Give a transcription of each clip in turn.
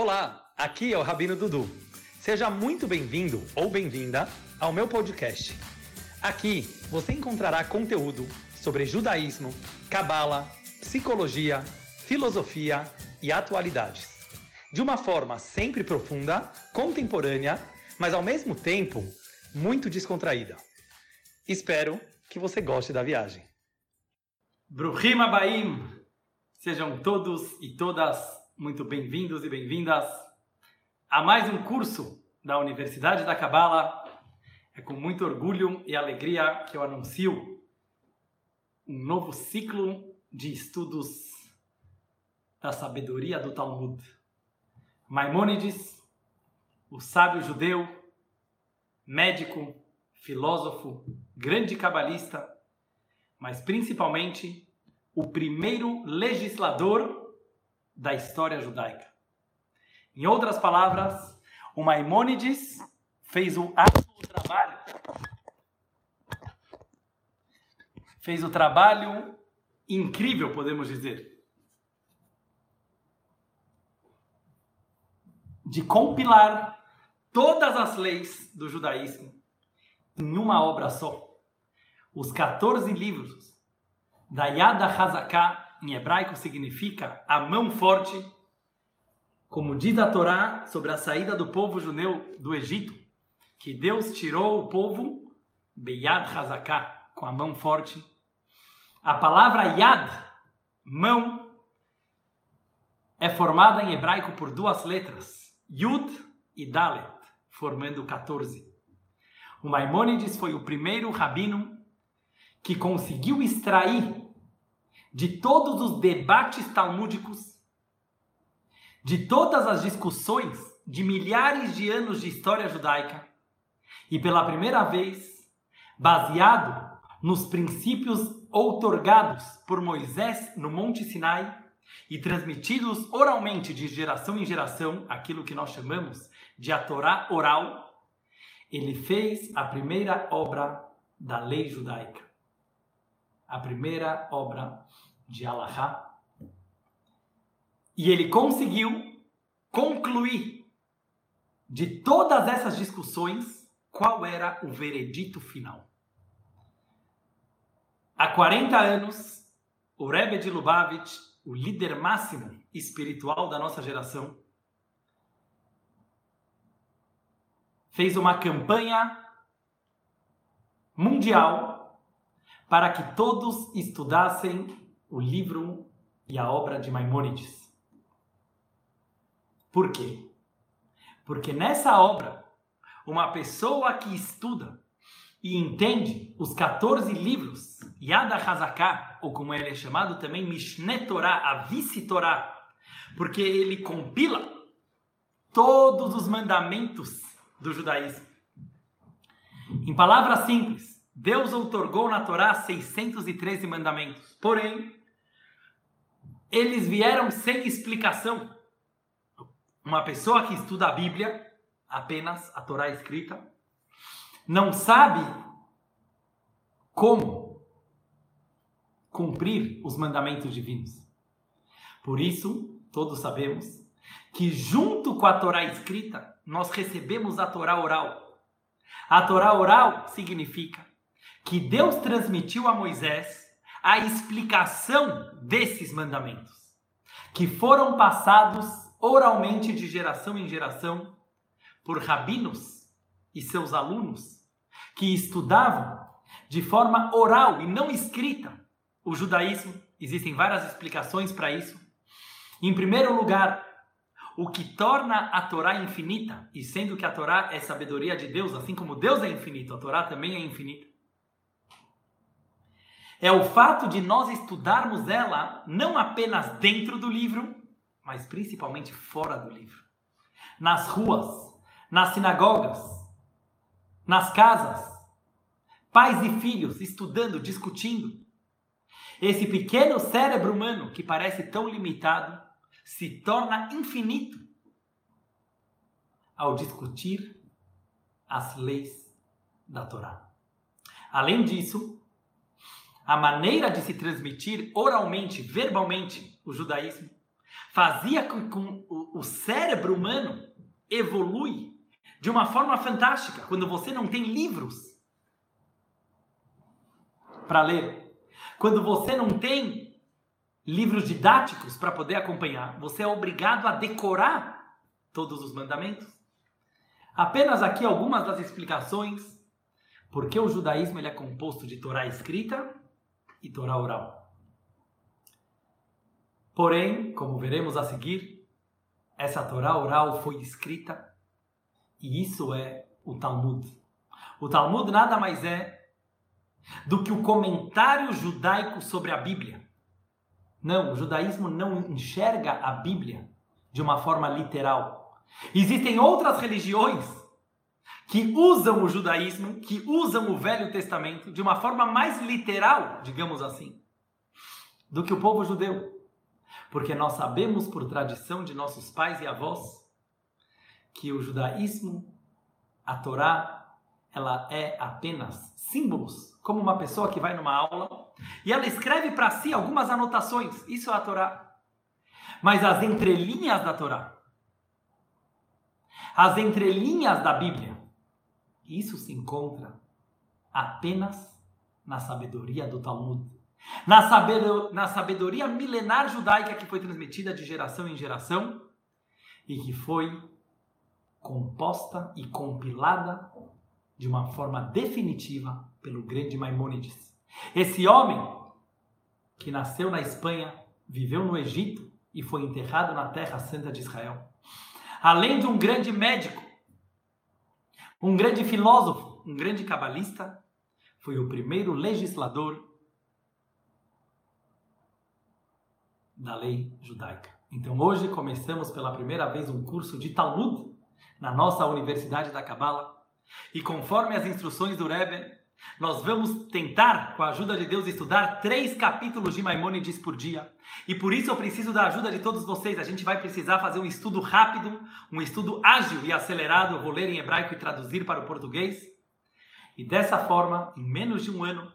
Olá, aqui é o Rabino Dudu. Seja muito bem-vindo ou bem-vinda ao meu podcast. Aqui você encontrará conteúdo sobre judaísmo, cabala, psicologia, filosofia e atualidades. De uma forma sempre profunda, contemporânea, mas ao mesmo tempo muito descontraída. Espero que você goste da viagem. Bruhim Abaim! Sejam todos e todas muito bem-vindos e bem-vindas a mais um curso da Universidade da Cabala. É com muito orgulho e alegria que eu anuncio um novo ciclo de estudos da sabedoria do Talmud. Maimônides, o sábio judeu, médico, filósofo, grande cabalista, mas principalmente o primeiro legislador da história judaica. Em outras palavras, o Maimônides fez o árduo trabalho, fez o trabalho incrível, podemos dizer, de compilar todas as leis do judaísmo em uma obra só. Os 14 livros da Yad HaZaká, em hebraico significa a mão forte, como diz a Torá sobre a saída do povo judeu do Egito, que Deus tirou o povo Beyad Hazaká, com a mão forte. A palavra Yad, mão, é formada em hebraico por duas letras, Yud e Dalet, formando 14. O Maimônides foi o primeiro rabino que conseguiu extrair de todos os debates talmúdicos, de todas as discussões de milhares de anos de história judaica, e pela primeira vez, baseado nos princípios outorgados por Moisés no Monte Sinai e transmitidos oralmente de geração em geração, aquilo que nós chamamos de a Torá oral, ele fez a primeira obra da lei judaica. A primeira obra de Allahá. E ele conseguiu concluir de todas essas discussões qual era o veredito final. Há 40 anos, o Rebbe de Lubavitch, o líder máximo espiritual da nossa geração, fez uma campanha mundial para que todos estudassem o livro e a obra de Maimônides. Por quê? Porque nessa obra, uma pessoa que estuda e entende os 14 livros, Yad HaZaká, ou como ele é chamado também, Mishneh Torah, a Vice-Torah, porque ele compila todos os mandamentos do judaísmo. Em palavras simples, Deus outorgou na Torá 613 mandamentos. Porém, eles vieram sem explicação. Uma pessoa que estuda a Bíblia, apenas a Torá escrita, não sabe como cumprir os mandamentos divinos. Por isso, todos sabemos que junto com a Torá escrita, nós recebemos a Torá oral. A Torá oral significa que Deus transmitiu a Moisés a explicação desses mandamentos, que foram passados oralmente de geração em geração por rabinos e seus alunos, que estudavam de forma oral e não escrita o judaísmo. Existem várias explicações para isso. Em primeiro lugar, o que torna a Torá infinita, e sendo que a Torá é sabedoria de Deus, assim como Deus é infinito, a Torá também é infinita. É o fato de nós estudarmos ela não apenas dentro do livro, mas principalmente fora do livro. Nas ruas, nas sinagogas, nas casas, pais e filhos estudando, discutindo. Esse pequeno cérebro humano que parece tão limitado se torna infinito ao discutir as leis da Torá. Além disso, a maneira de se transmitir oralmente, verbalmente, o judaísmo, fazia com que o, cérebro humano evolui de uma forma fantástica quando você não tem livros para ler. Quando você não tem livros didáticos para poder acompanhar, você é obrigado a decorar todos os mandamentos. Apenas aqui algumas das explicações porque o judaísmo ele é composto de Torá escrita e Torá oral. Porém, como veremos a seguir, essa Torá oral foi escrita e isso é o Talmud. O Talmud nada mais é do que o comentário judaico sobre a Bíblia. Não, o judaísmo não enxerga a Bíblia de uma forma literal. Existem outras religiões que usam o judaísmo, que usam o Velho Testamento de uma forma mais literal, digamos assim, do que o povo judeu. Porque nós sabemos por tradição de nossos pais e avós que o judaísmo, a Torá, ela é apenas símbolos, como uma pessoa que vai numa aula e ela escreve para si algumas anotações. Isso é a Torá. Mas as entrelinhas da Torá, as entrelinhas da Bíblia, isso se encontra apenas na sabedoria do Talmud. Na, sabedoria, na sabedoria milenar judaica que foi transmitida de geração em geração e que foi composta e compilada de uma forma definitiva pelo grande Maimônides. Esse homem que nasceu na Espanha, viveu no Egito e foi enterrado na terra santa de Israel. Além de um grande médico, um grande filósofo, um grande cabalista, foi o primeiro legislador da lei judaica. Então hoje começamos pela primeira vez um curso de Talmud na nossa Universidade da Cabala. E conforme as instruções do Rebbe, nós vamos tentar, com a ajuda de Deus, estudar três capítulos de Maimônides por dia. E por isso eu preciso da ajuda de todos vocês. A gente vai precisar fazer um estudo rápido, um estudo ágil e acelerado. Eu vou ler em hebraico e traduzir para o português. E dessa forma, em menos de um ano,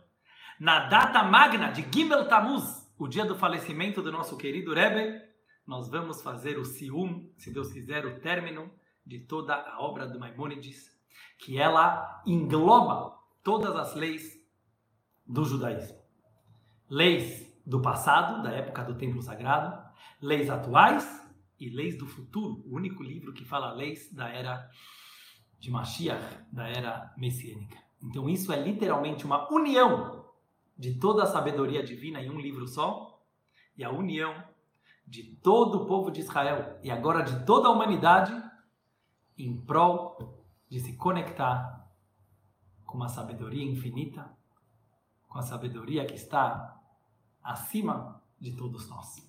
na data magna de Gimel Tammuz, o dia do falecimento do nosso querido Rebbe, nós vamos fazer o Sium, se Deus quiser, o término de toda a obra do Maimônides, que ela engloba todas as leis do judaísmo. Leis do passado, da época do templo sagrado, leis atuais e leis do futuro. O único livro que fala leis da era de Mashiach, da era messiânica. Então isso é literalmente uma união de toda a sabedoria divina em um livro só e a união de todo o povo de Israel e agora de toda a humanidade em prol de se conectar com uma sabedoria infinita, com a sabedoria que está acima de todos nós.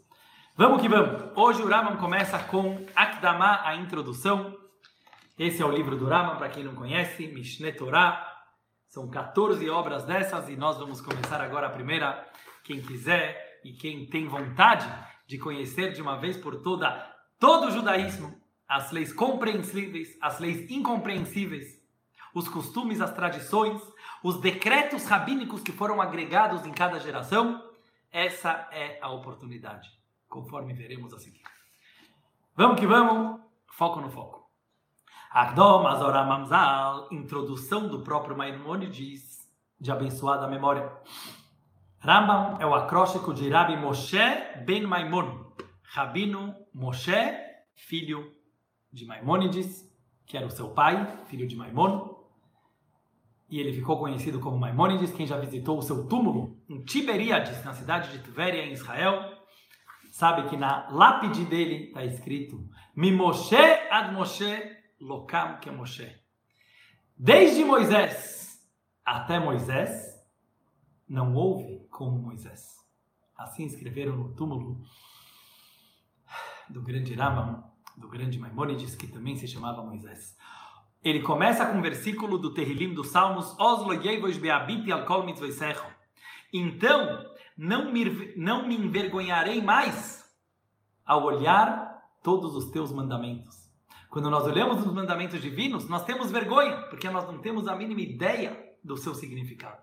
Vamos que vamos! Hoje o Raman começa com Akdama, a introdução. Esse é o livro do Raman, para quem não conhece, Mishneh Torah. São 14 obras dessas e nós vamos começar agora a primeira. Quem quiser e quem tem vontade de conhecer de uma vez por toda todo o judaísmo, as leis compreensíveis, as leis incompreensíveis, os costumes, as tradições, os decretos rabínicos que foram agregados em cada geração, essa é a oportunidade, conforme veremos a seguir. Vamos que vamos, foco no foco. Agdom Azoram introdução do próprio Maimonides, de abençoada memória. Rambam é o acróstico de Rabi Moshe ben Maimon, Rabino Moshe, filho de Maimônides, que era o seu pai, filho de Maimon. E ele ficou conhecido como Maimônides. Quem já visitou o seu túmulo em Tiberíades, na cidade de Tiberia, em Israel, sabe que na lápide dele está escrito Mimoshe ad Moshe lokam que Moshe. Desde Moisés até Moisés, não houve como Moisés. Assim escreveram no túmulo do grande Rambam, do grande Maimônides, que também se chamava Moisés. Ele começa com um versículo do Terrilim dos Salmos, Então, não me, não me envergonharei mais ao olhar todos os teus mandamentos. Quando nós olhamos os mandamentos divinos, nós temos vergonha, porque nós não temos a mínima ideia do seu significado.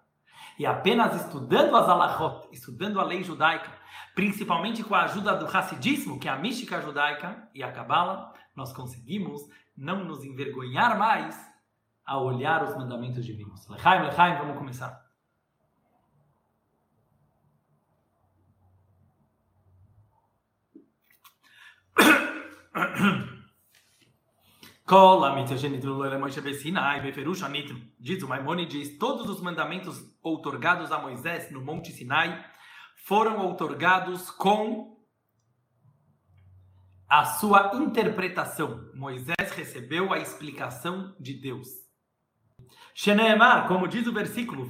E apenas estudando as alahot, estudando a lei judaica, principalmente com a ajuda do Hassidismo, que é a mística judaica, e a Kabbalah, nós conseguimos não nos envergonhar mais a olhar os mandamentos divinos. Lechaim, lechaim, vamos começar. Diz o Maimonides, todos os mandamentos outorgados a Moisés no Monte Sinai foram outorgados com a sua interpretação. Moisés recebeu a explicação de Deus. Sheneemar, como diz o versículo,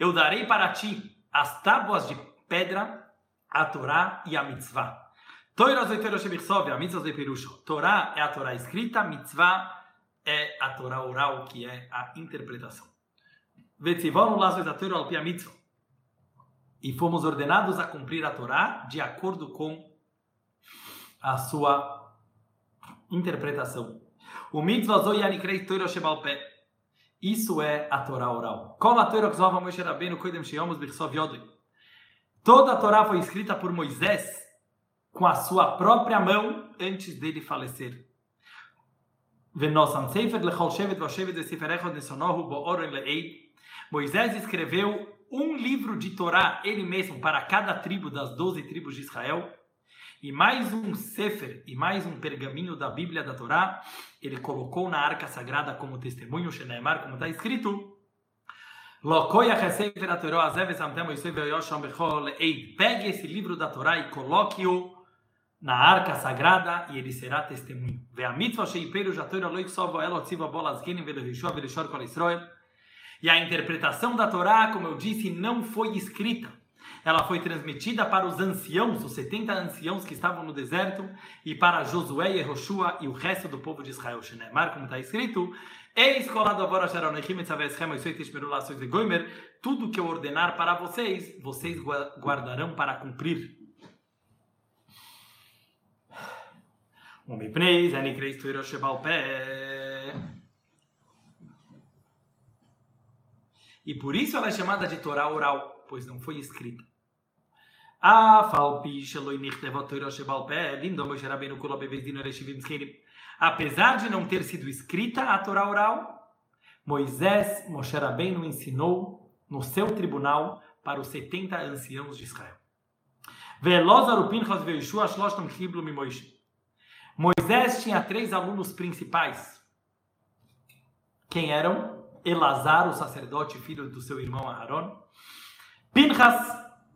eu darei para ti as tábuas de pedra, a Torá e a mitzvah. Torá é a Torá escrita, mitzvah é a Torá oral, que é a interpretação. E fomos ordenados a cumprir a Torá de acordo com a sua interpretação. O mitzvah zoyanikrei Torah shebal pé. Isso é a Torá oral. Como a Torá que Moshe Rabbeinu koidem sheyomos bichsov yodoi. Toda a Torá foi escrita por Moisés com a sua própria mão antes dele falecer. Moisés escreveu um livro de Torá, ele mesmo, para cada tribo das doze tribos de Israel, e mais um sefer, e mais um pergaminho da Bíblia da Torá, ele colocou na arca sagrada como testemunho, Shenemar, como está escrito, Pegue esse livro da Torá e coloque-o na arca sagrada e ele será testemunho. E a interpretação da Torá, como eu disse, não foi escrita. Ela foi transmitida para os anciãos, os 70 anciãos que estavam no deserto, e para Josué e Roshua e o resto do povo de Israel. Shenemar, como está escrito, Eis colado agora Sharon e tudo que eu ordenar para vocês, vocês guardarão para cumprir. Umipneis, anikreis tuiro ao pé. E por isso ela é chamada de Torá oral, pois não foi escrita. Apesar de não ter sido escrita a Torá oral, Moisés, Moshe Rabbeinu ensinou no seu tribunal para os 70 anciãos de Israel. Moisés tinha três alunos principais. Quem eram? Elazar, o sacerdote, filho do seu irmão Aharon. Pinchas,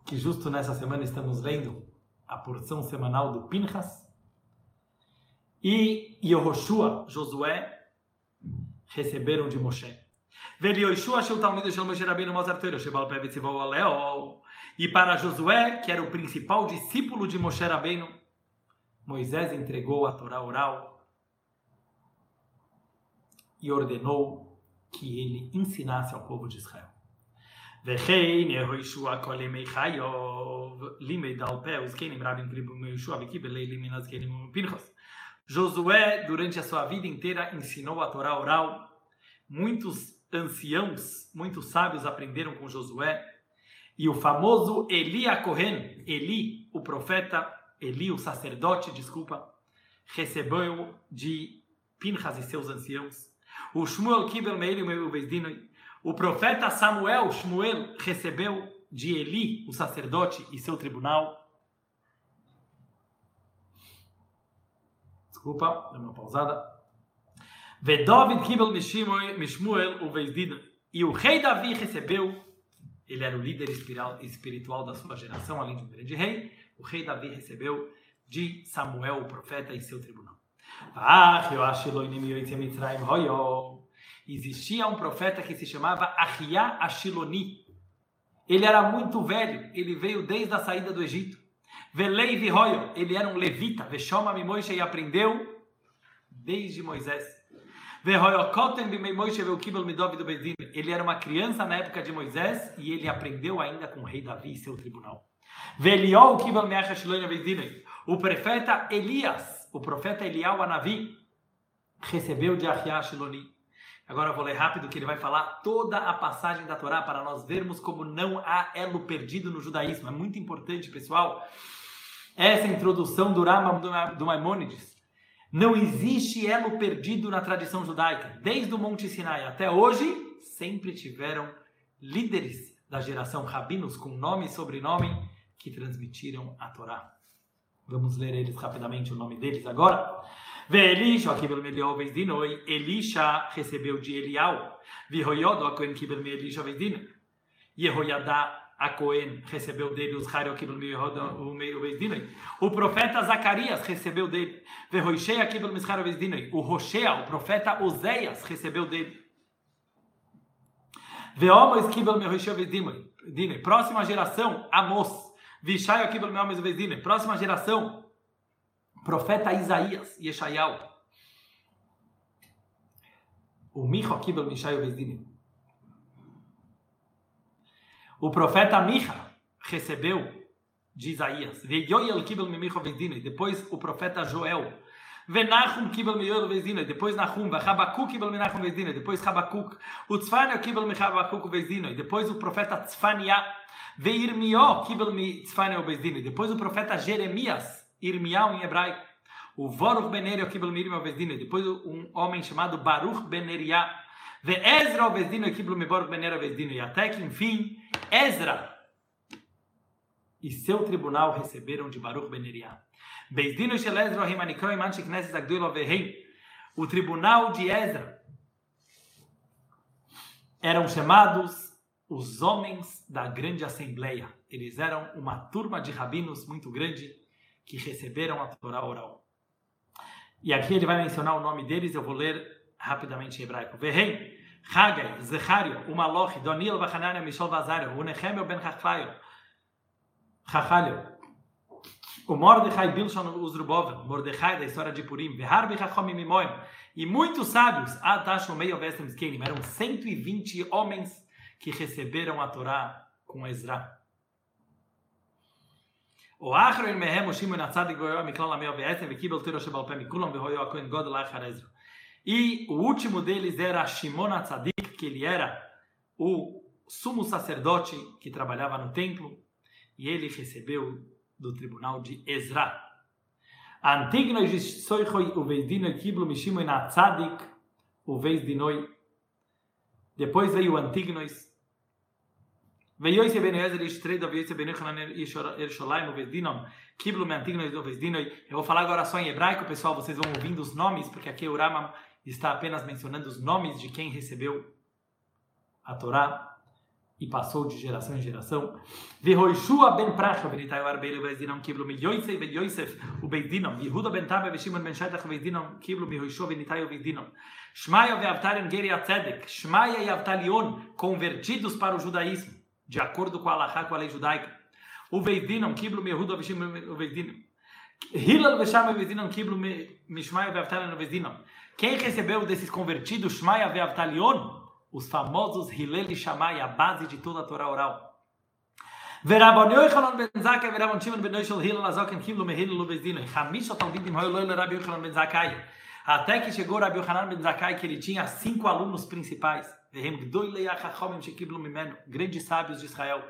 que justo nessa semana estamos lendo a porção semanal do Pinchas. E Yehoshua, Josué, receberam de Moshe. E para Josué, que era o principal discípulo de Moshe Rabbeinu, Moisés entregou a Torá oral e ordenou que ele ensinasse ao povo de Israel. Josué, durante a sua vida inteira, ensinou a Torá oral. Muitos anciãos, muitos sábios aprenderam com Josué. E o famoso Eli Eli, o profeta, Eli, o sacerdote, desculpa, recebeu de Pinchas e seus anciãos. O Shmuel Kibel Meir o profeta Samuel, Shmuel, recebeu de Eli, o sacerdote, e seu tribunal. Desculpa, dá uma pausada. Vedovid Kibel Mishmuel, o Vezdino. E o rei Davi recebeu, ele era o líder espiritual da sua geração, além de um grande rei, o rei Davi recebeu de Samuel, o profeta, em seu tribunal. Existia um profeta que se chamava Ahia Ashiloni. Ele era muito velho, ele veio desde a saída do Egito. Velei Vihoyo, ele era um levita. Veshoma Mimoisha e aprendeu desde Moisés. Ele era uma criança na época de Moisés e ele aprendeu ainda com o rei Davi e seu tribunal. O profeta Elias, o profeta Elial Anavi, recebeu de Ahiah Shiloni. Agora eu vou ler rápido que ele vai falar toda a passagem da Torá para nós vermos como não há elo perdido no judaísmo. É muito importante, pessoal, essa introdução do Rama do Maimônides. Não existe elo perdido na tradição judaica. Desde o Monte Sinai até hoje, sempre tiveram líderes da geração rabinos com nome e sobrenome que transmitiram a Torá. Vamos ler eles rapidamente, o nome deles agora. Ve'elisha, kibel melial vezdinoi, Elisha recebeu de Elial. Vihoyodo, a Cohen kibel me Elisha vezdinoi. Yehoyadá, a Cohen recebeu dele os Hario kibel me vezdinoi. O profeta Zacarias recebeu dele. Vehoishea kibel mischaro vezdinoi. O Roshea, o profeta Oséias recebeu dele. Veomo kibel me Roshea vezdinoi. Próxima geração, Amos. Vishaya kibel me Amos vezdinoi. Próxima geração, profeta Isaías, Yeshayal. O Micha Kibel Mishayo Vezdini. O profeta Micha recebeu de Isaías. Depois o profeta Joel. Venachum Kibel Miyoel Vezdini. Depois Nahum. Rabakuk Kibel Menachum Vezdini. Depois Rabakuk. O Tzfania Kibel Michabakuk Vezdini. Depois o profeta Tzfania. Veirmió Kibel Tzfania Vezdini. Depois o profeta Jeremias. Irmial em hebraico. O Voruch Ben Eri Kibel Mirim Ovezdino. Depois um homem chamado Baruch Ben Eriah. Ve Ezra Ovezdino Kibel Miboruch Ben Eri Ovezdino. E até que, enfim, Ezra e seu tribunal receberam de Baruch Ben Eriah. Bezdino Shel Ezra Himanikau Iman Shekneses Agdul Overheim. O tribunal de Ezra eram chamados os homens da grande assembleia. Eles eram uma turma de rabinos muito grande que receberam a Torá oral. E aqui ele vai mencionar o nome deles, eu vou ler rapidamente em hebraico. Verrei, Hagai, Zechario, Umaloch, Donil, Vachanania, Mishal Vazario, Unechemio Ben Chachalio, o Mordechai Bilshon Uzrubovel, Mordechai da história de Purim, Veharbi Chachomim Mimoim, e muitos sábios, Atashomei Ovestem Skenim, eram 120 homens que receberam a Torá com Ezra. O Achron mehem Shimon Atzadik goyo miklal amel ve'etem vekibel tiro shebal pem mikulam vehoyo a Kohen Godel achar Ezra. E o último deles era Shimon Atzadik, que ele era o sumo sacerdote que trabalhava no templo, e ele recebeu do tribunal de Ezra. Antigno Jisoichoi Uveidino Kiblo mishimo na tzadik Mishimoi de Uveidinoi. Depois veio Antignois. esse ben Ezer Veio esse ben Echanan Ersholaim Uveidinam, Kiblo me Antignois Uveidinoi. Eu vou falar agora só em hebraico, pessoal, vocês vão ouvindo os nomes, porque aqui o Ramam está apenas mencionando os nomes de quem recebeu a Torá e passou de geração em geração. Vehoishua ben Pracha venitai arbele vesdinam kiblo mi Yosef ben Yosef o bedinam Yehuda ben Tabe ve Shimon ben Shaitach vesdinam kiblo mi Hoishua venitai o vesdinam Shmaya ve Avtalion geri Atzedek Shmaya e Avtalion convertidos para o judaísmo de acordo com a Allahá, com a lei judaica. O Veidinam, Kiblu, Avishim, o Veidinam. Hilal, Vesham, Veidinam, Kiblu, Mishmaya, Veavtalion, o Veidinam. Quem recebeu desses convertidos, Shmaya, Veavtalion? Os famosos Hilel e Shammai, a base de toda a Torá oral. ורבון יוחנן בן זכאי ורבון שמעון בן נוישל הילל הזוקן קיבלו מהילל ובזדינו. חמישה תלמידים היו לא לרבי יוחנן בן זכאי. Até que chegou Rabi Yohanan ben Zakkai, que ele tinha cinco alunos principais. Grandes sábios de Israel.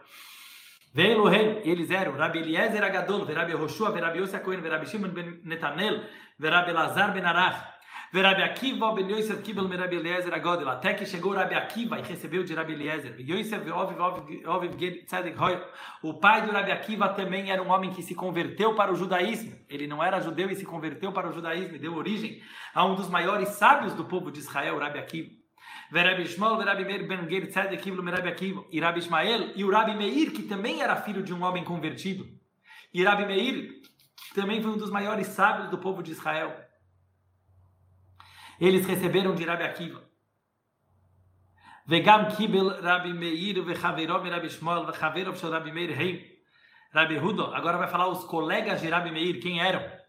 Veio e eles eram Rabi Eliezer Agadol, Rabi Roshua, Rabi Yosef Cohen, Rabi Shimon ben Netanel, Rabi Lazar ben Arach, Rabi Akiva ben Yosef Kibel ben Rabi Eliezer Agadol, até que chegou Rabi Akiva e recebeu de Rabi Eliezer. Yosef Oviv Tzedek Hoy, o pai do Rabi Akiva também era um homem que se converteu para o judaísmo. Ele não era judeu e se converteu para o judaísmo e deu origem a um dos maiores sábios do povo de Israel, Rabi Akiva. Verabi Ishmael, Verabi Meir ben Ger Tzedek Kivlo Merabi Akiva, e Rabi e o Rabi Meir, que também era filho de um homem convertido. E Rabi Meir também foi um dos maiores sábios do povo de Israel. Eles receberam de Rabi Akiva. Vegam Kibel Rabi Meir, Vechaverov Rabi Ishmael, Vechaverov Shel Rabi Meir Heim. Rabi Hudo, agora vai falar os colegas de Rabi Meir, quem eram?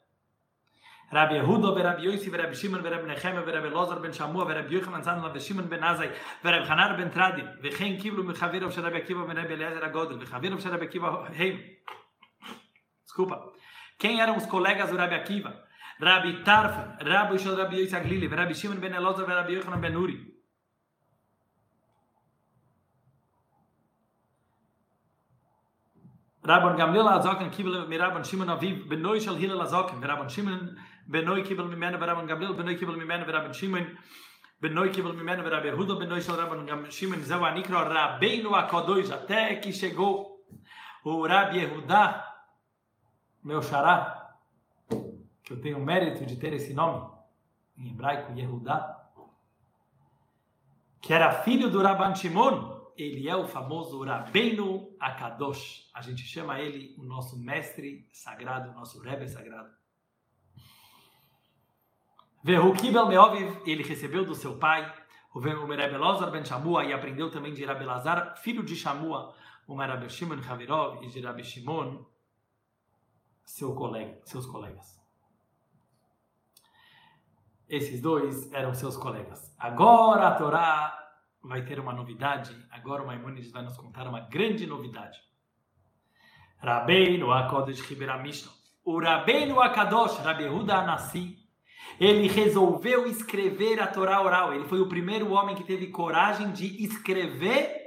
Rabbi Yehuda, Rabbi Yossi, Rabbi Shimon, Rabbi Nechem, Rabbi Lozar ben Shamua, Rabbi Yochanan Zan, Rabbi Shimon ben Azai, Rabbi Hanar ben Tradim, וכן קיבלו מחבירוב של רבי עקיבא בן רבי אליעזר הגודל, וחבירוב של רבי עקיבא הם. Desculpa. Quem eram os colegas do Rabbi Akiva? Rabi Tarf, Rabi Shel Rabi Yitzhak Lili, Rabi Shimon ben Elazar, Rabi Yochanan ben Uri. Rabban Gamliel Azakan kibel mit Rabban Shimon Aviv benoy shel Hillel Azakan Rabban Shimon Benoi kibel mit Mena Rabban Gamliel benoy kibel mit Mena Shimon Benoi kibel mit Mena Rabban Yehuda benoy Shal Rabban Gamliel Shimon zeva nikra Rabbeinu Akadosh até que chegou o Rabbi Yehuda meu xará que eu tenho o mérito de ter esse nome em hebraico Yehuda que era filho do Rabban Shimon ele é o famoso Rabbeinu Akadosh. A gente chama ele o nosso mestre sagrado, o nosso Rebbe sagrado. Verukibel Meoviv, ele recebeu do seu pai, o Rebbe Lozar ben Shamua, e aprendeu também de Rabbi Lazar, filho de Shamua, o Rabbi Shimon Chavirov, e de Rabbi Shimon, seu colega, seus colegas. Esses dois eram seus colegas. Agora a Torá vai ter uma novidade. Agora o Maimonides vai nos contar uma grande novidade. Rabbeinu Akodesh Ribera Mishnah. O Rabbeinu Akadosh, Rabbi Huda Anassi, ele resolveu escrever a Torá oral. Ele foi o primeiro homem que teve coragem de escrever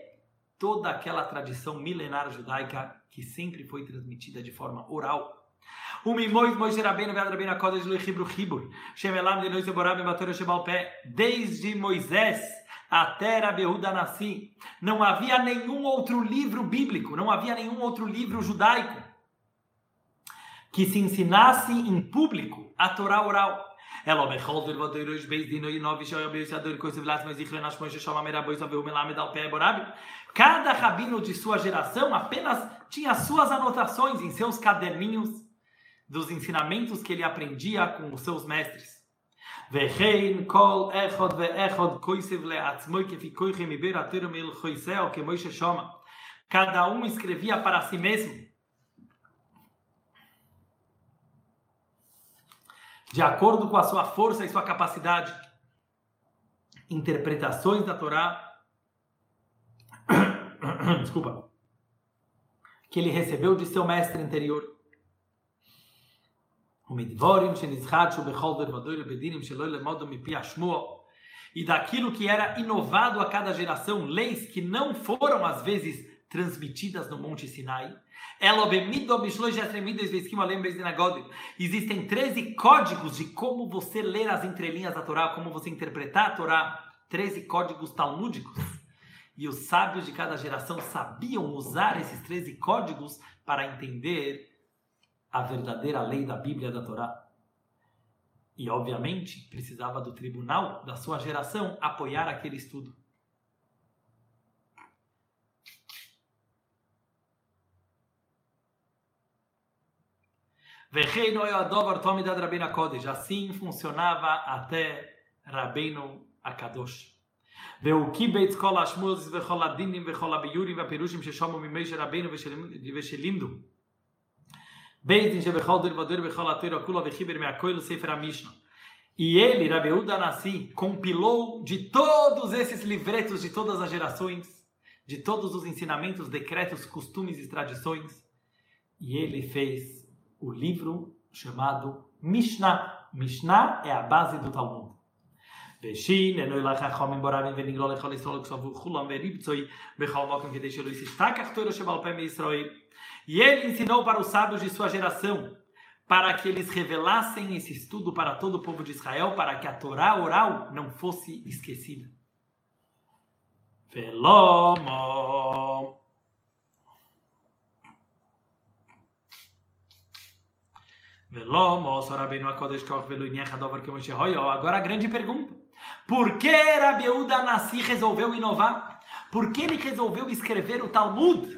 toda aquela tradição milenar judaica que sempre foi transmitida de forma oral. Pé. Desde Moisés até Rabehuda Nassi, não havia nenhum outro livro bíblico, não havia nenhum outro livro judaico que se ensinasse em público a Torá oral. Cada rabino de sua geração apenas tinha suas anotações em seus caderninhos dos ensinamentos que ele aprendia com os seus mestres. וכן כל אחד ואחד כויסב לעצמו כפי כויכי מביר התיר מלכויסאו כמו ששומע. Cada um escrevia para si mesmo. De acordo com a sua força e sua capacidade. Interpretações da Torá. Desculpa. Que ele recebeu de seu mestre interior. E daquilo que era inovado a cada geração, leis que não foram às vezes transmitidas no Monte Sinai. Existem 13 códigos de como você ler as entrelinhas da Torá, como você interpretar a Torá. 13 códigos talmúdicos. E os sábios de cada geração sabiam usar esses 13 códigos para entender a verdadeira lei da Bíblia da Torá. E, obviamente, precisava do tribunal da sua geração apoiar aquele estudo. Assim funcionava até Rabbeinu Akadosh. והוא קיבץ כל השמוז וכל הדינים וכל הביורים והפירושים ששמו ממשה רבינו ושלימדו. Beitin Shebechal Durvadur Bechal Atura Kula Vechiber Meakoil Sefer Mishnah. E ele, Rabeuda Nassi, compilou de todos esses livretos de todas as gerações, de todos os ensinamentos, decretos, costumes e tradições, e ele fez o livro chamado Mishnah. Mishnah é a base do Talmud. ושין, אינו ילך החומים בורבים ונגלו לכל ישראל וכסובו כולם וריבצוי בכל מקום כדי שלא יסתכח תוירו שבעל פה מישראל e ele ensinou para os sábios de sua geração, para que eles revelassem esse estudo para todo o povo de Israel, para que a Torá oral não fosse esquecida. Velomo. Velomo, Agora a grande pergunta. Por que Rabiúda Nassi resolveu inovar? Por que ele resolveu escrever o Talmud?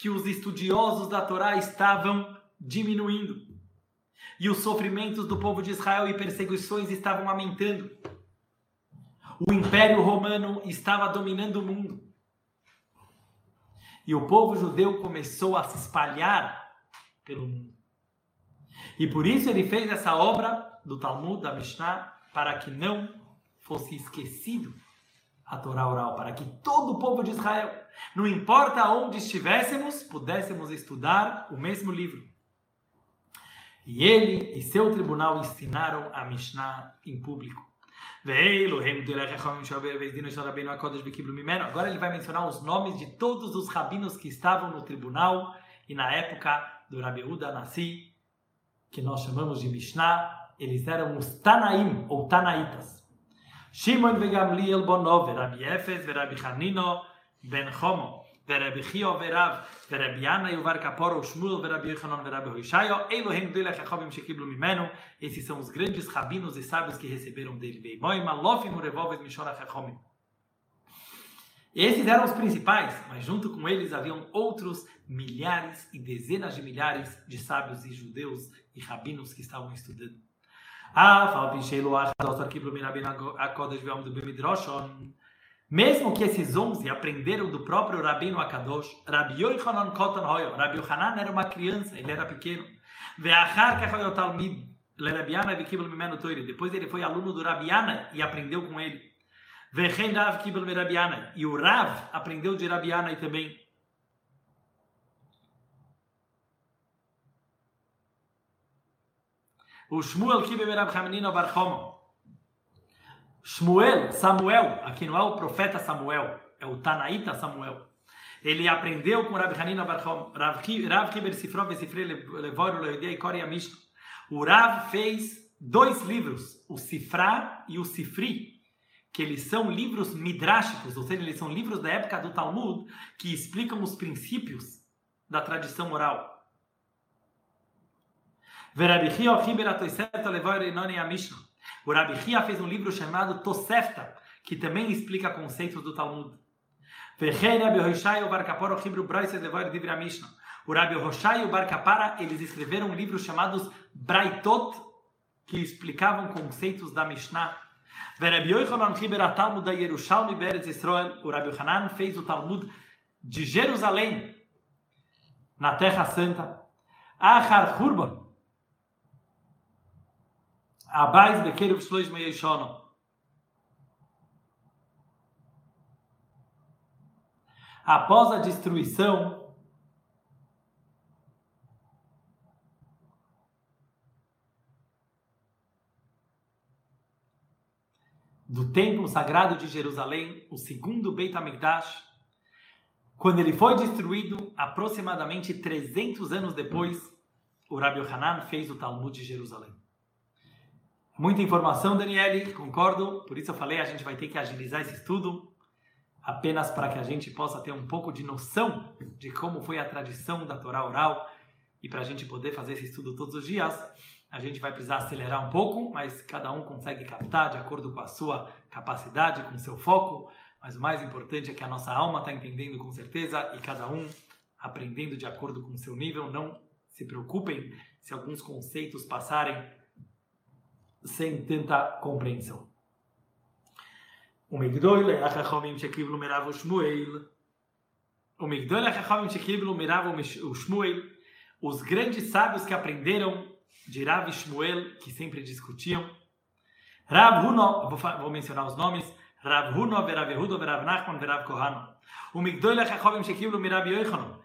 que os estudiosos da Torá estavam diminuindo. E os sofrimentos do povo de Israel e perseguições estavam aumentando. O Império Romano estava dominando o mundo. E o povo judeu começou a se espalhar pelo mundo. E por isso ele fez essa obra do Talmud, da Mishnah, para que não fosse esquecido a Torá oral, para que todo o povo de Israel, não importa onde estivéssemos, pudéssemos estudar o mesmo livro. E ele e seu tribunal ensinaram a Mishnah em público. Agora ele vai mencionar os nomes de todos os rabinos que estavam no tribunal e na época do Rabi Uda Nassi, que nós chamamos de Mishnah, eles eram os Tanaim ou Tanaitas. Shimon veGamliel Bonov, Rabi Efes, Rabi Hanino ben Homo, Verabi Chio Verav, Verabi Ana e o Varkaporo, Shmuel, Verabi Yochanan, Verabi Hoishayo, Elohim Dele Chachabim Shekiblu Mimeno, esses são os grandes rabinos e sábios que receberam dele. Veimoim, Alofim, Urevolves, Mishora Chachomim. Esses eram os principais, mas junto com eles haviam outros milhares e dezenas de milhares de sábios e judeus e rabinos que estavam estudando. Ah, Falpin Sheilo Achadot Arkiblu Mirabin Akodesh Veom do Bemidrashon. Mesmo que esses 11 aprenderam do próprio Rabino Akadosh, Rabi Yochanan Kotan Hoyo, Rabi Yochanan era uma criança, ele era pequeno. Depois ele foi aluno do Rabiana e aprendeu com ele. E o Rav aprendeu de Rabiana também. O Shmuel Hamanino Bar Chomo. Shmuel, Samuel, aqui não é o profeta Samuel, é o Tanaíta Samuel. Ele aprendeu com Rav Hanina Barchom, Rav Kiber Sifrov Vesifre Levoru Leodei Kori Amishno. O Rav fez dois livros, o Sifra e o Sifri, que eles são livros midrashicos, ou seja, eles são livros da época do Talmud que explicam os princípios da tradição oral. Verabichi Ochiber Atoiseto Levoru Inoni Amishno. O Rabi Hia fez um livro chamado Tosefta, que também explica conceitos do Talmud. O Rabi Roshai e o Bar Kapara, eles escreveram um livro chamados Braitot, que explicavam conceitos da Mishnah. O Rabi Hanan fez o Talmud de Jerusalém, na Terra Santa. Achar Hurban, Abais Bekeruv Shloish Meyeshono. Após a destruição do templo sagrado de Jerusalém, o segundo Beit HaMikdash, quando ele foi destruído, aproximadamente 300 anos depois, o Rabbi Hanan fez o Talmud de Jerusalém. Muita informação, Daniele, concordo. Por isso eu falei, a gente vai ter que agilizar esse estudo, apenas para que a gente possa ter um pouco de noção de como foi a tradição da Torá oral e para a gente poder fazer esse estudo todos os dias. A gente vai precisar acelerar um pouco, mas cada um consegue captar de acordo com a sua capacidade, com o seu foco. Mas o mais importante é que a nossa alma está entendendo com certeza e cada um aprendendo de acordo com o seu nível. Não se preocupem se alguns conceitos passarem sem tanta compreensão. O Migdoil é a Chachamim Shekiblu Merava o Shmuel. O Migdoil é a Chachamim Shekiblu Merava o Shmuel. Os grandes sábios que aprenderam de Rav e Shmuel, que sempre discutiam. Rav Huno, vou, mencionar os nomes. Rav Huno, Verav Yehudo, Verav Nachman, Verav Kohano. O Migdoil é a Chachamim Shekiblu Merava Yoichanon.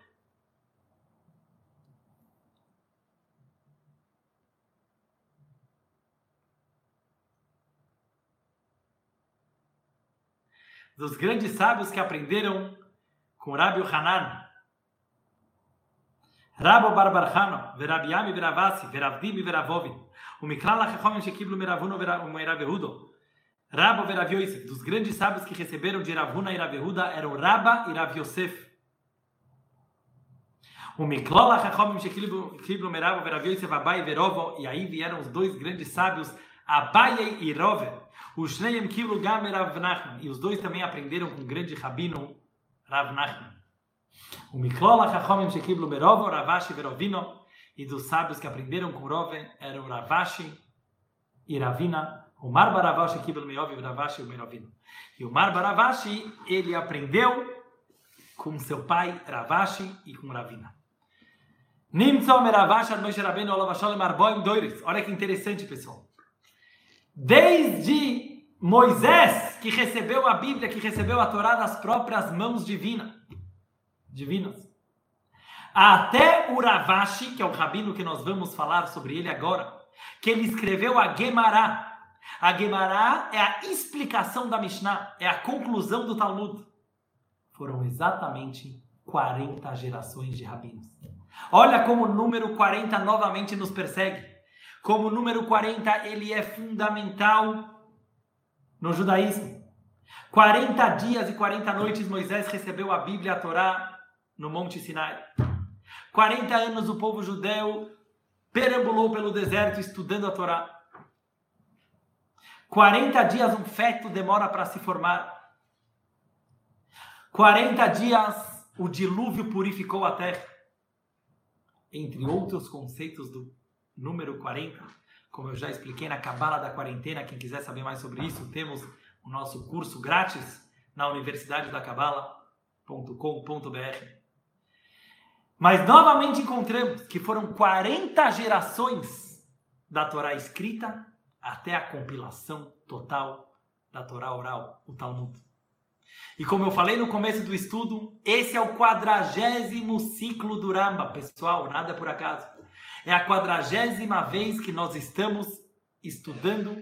Dos grandes sábios que aprenderam com Rabi Hanan. Rabo Barbarchano, Verabi Yami Veravasi, Veravdim Veravovin. O Miklal Achachomim Shekiblu Meravuno Meravehudo. Rabo Verav Yosef. Dos grandes sábios que receberam de Ravuna e Ravehuda eram Raba e Rav Yosef. O Miklal Achachomim Shekiblu Meravo Verav Yosef Abai e Verovo. E aí vieram os dois grandes sábios, Abai e Rove. O Shneim Kilo Gamer Rav. E os dois também aprenderam com o grande rabino Rav Nachman. O Miklol HaChachomim Shekiblu Berovo, Ravashi Verovino. E dos sábios que aprenderam com Rove eram Ravashi e Ravina. O Mar Baravashi Kiblu Meov e Ravashi e Merovino. E o Mar Baravashi, ele aprendeu com seu pai Ravashi e com Ravina. Olha que interessante, pessoal. Desde Moisés, que recebeu a Bíblia, que recebeu a Torá das próprias mãos divina, divinas, até o Ravashi, que é o rabino que nós vamos falar sobre ele agora, que ele escreveu a Gemara. A Gemara é a explicação da Mishnah, é a conclusão do Talmud. Foram exatamente 40 gerações de rabinos. Olha como o número 40 novamente nos persegue. Como número 40 ele é fundamental no judaísmo. 40 dias e 40 noites Moisés recebeu a Bíblia, a Torá, no Monte Sinai. 40 anos o povo judeu perambulou pelo deserto estudando a Torá. 40 dias um feto demora para se formar. 40 dias o dilúvio purificou a terra entre outros conceitos do número 40, como eu já expliquei na Cabala da Quarentena, quem quiser saber mais sobre isso, temos o nosso curso grátis na Universidade da Cabala.com.br. Mas novamente encontramos que foram 40 gerações da Torá escrita até a compilação total da Torá oral, o Talmud. E como eu falei no começo do estudo, esse é o quadragésimo ciclo do Ramba, pessoal, nada por acaso. É a quadragésima vez que nós estamos estudando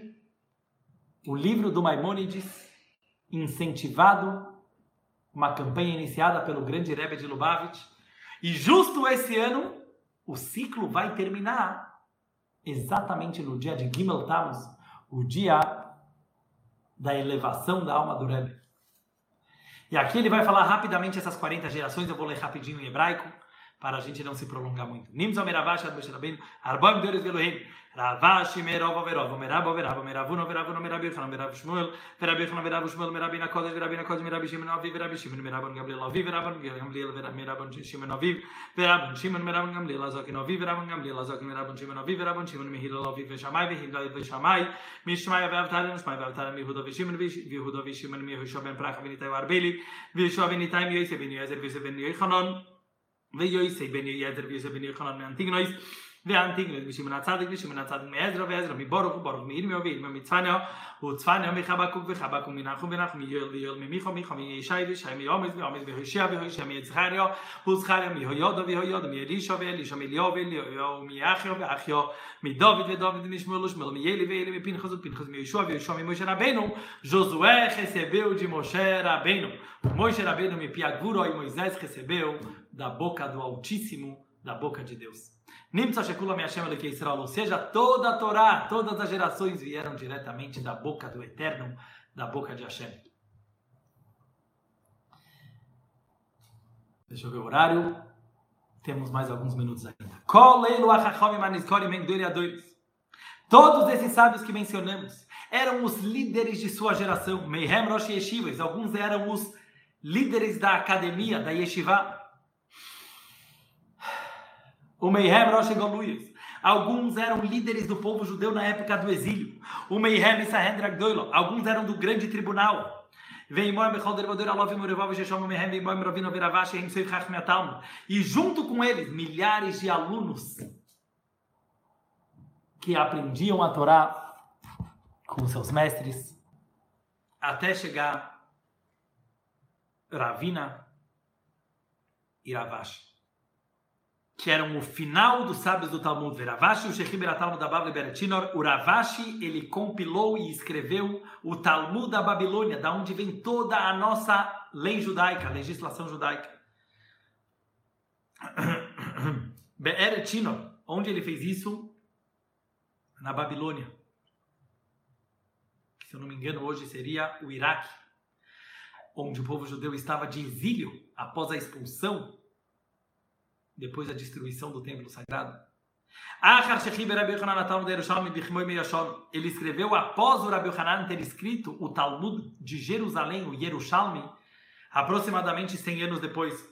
o livro do Maimônides, incentivado, uma campanha iniciada pelo grande Rebbe de Lubavitch. E justo esse ano, o ciclo vai terminar exatamente no dia de Gimel Tammuz, o dia da elevação da alma do Rebbe. E aqui ele vai falar rapidamente essas 40 gerações, eu vou ler rapidinho em hebraico, para a gente não se prolongar muito. Nimzo meravash ad Moshe Rabbeinu, arbaim deores velohim, ravash merov verov, merab verab, meravuno veravuno merab Yochanan, merab Shmuel, verab Yochanan, verab Shmuel, merab Ina Kodesh, verab Ina Kodesh, merab Shimon Aviv, verab Shimon, merab Gamliel Aviv, verab Gamliel, merab Shimon Aviv, verab Shimon, merab Gamliel Azokin Aviv, verab Gamliel Azokin, merab Shimon Aviv, verab Shimon Mehilel Aviv, veshamai, vehilel veshamai, mishmai ve'avtar, mishmai ve'avtar, mihuda veshimon, vihuda veshimon, mihusha ben Pracha, venitai Arbeli, veshua venitai Yosef, ben Yozer, veshua ben Yochanan, ויוסי בן יעזר ויוסי בן יוחנן מאנטיגנויס ואנטיגנויס משמעון הצדיק ושמעון הצדיק מעזרא ועזרא מברוך וברוך מירמיהו וירמיהו מצפניהו וצפניהו מחבקוק וחבקוק מנחום ונחום מיואל ויואל ממיכו מיכו מישי וישי מעומס ועומס מהושע והושע מיצחריהו וזכריהו מהויודו והויודו מאלישע ואלישע מאליהו ואליהו מאחיו ואחיו מדוד ודוד ומשמואל ושמואל מאלי ואלי מפנחס ופנחס מיהושע ויהושע ממשה רבנו Josué recebeu de Moshe Rabbeinu Moshe Rabbeinu me piaguro e Moisés recebeu da boca do Altíssimo, da boca de Deus. Ou seja, toda a Torá, todas as gerações vieram diretamente da boca do Eterno, da boca de Hashem. Deixa eu ver o horário. Temos mais alguns minutos ainda. Todos esses sábios que mencionamos eram os líderes de sua geração. Meihem Rosh Yeshivas. Alguns eram os líderes da academia, da Yeshiva o Meihem Rosh. Alguns eram líderes do povo judeu na época do exílio. O Meihem Gdoilo. Alguns eram do grande tribunal. E junto com eles, milhares de alunos que aprendiam a Torá com seus mestres, até chegar Ravina e Ravashi que eram o final dos sábios do Talmud, Veravashi, o Shechim Talmud da Bavli Beretinor, o Ravashi, ele compilou e escreveu o Talmud da Babilônia, da onde vem toda a nossa lei judaica, a legislação judaica. Beretinor, onde ele fez isso? Na Babilônia. Se eu não me engano, hoje seria o Iraque, onde o povo judeu estava de exílio após a expulsão depois da destruição do templo sagrado. Ele escreveu após o Rabi Hanan ter escrito o Talmud de Jerusalém, o Yerushalmi, aproximadamente 100 anos depois.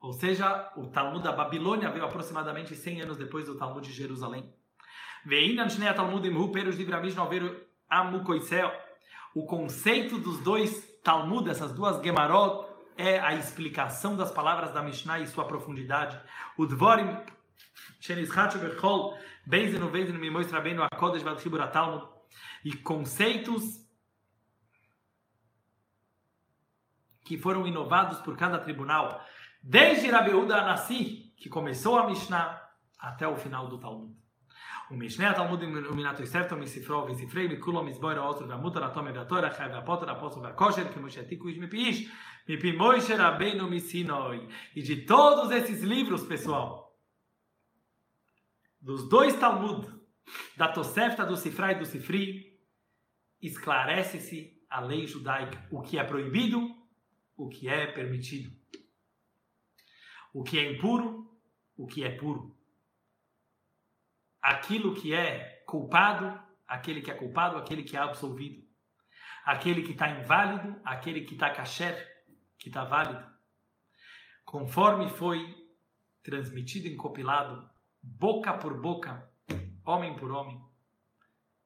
Ou seja, o Talmud da Babilônia veio aproximadamente 100 anos depois do Talmud de Jerusalém. O conceito dos dois Talmud, essas duas Gemarot, é a explicação das palavras da Mishnah e sua profundidade. O Dvorim, Shenizchat Bechol, Beizenu Beizenu Mimois Rabbeinu Akodesh Vadchibur Talmud, e conceitos que foram inovados por cada tribunal, desde Rabiuda Anassi, que começou a Mishnah, até o final do Talmud. Mishneh Talmud Minato Iserto Misifro Visifrei Mikulo Misboir Otro Vamuta Ratome Vatora Chai Vapotra Apóstolo Vakosher que Moshe Tiku Ishmipish Mipi Moshe Rabbeinu Misinoi e de todos esses livros, pessoal, dos dois Talmud, da Tosefta, do Sifra e do Sifri, esclarece-se a lei judaica, o que é proibido, o que é permitido, o que é impuro, o que é puro aquilo que é culpado, aquele que é culpado, aquele que é absolvido. Aquele que está inválido, aquele que está kasher, que está válido. Conforme foi transmitido e compilado, boca por boca, homem por homem,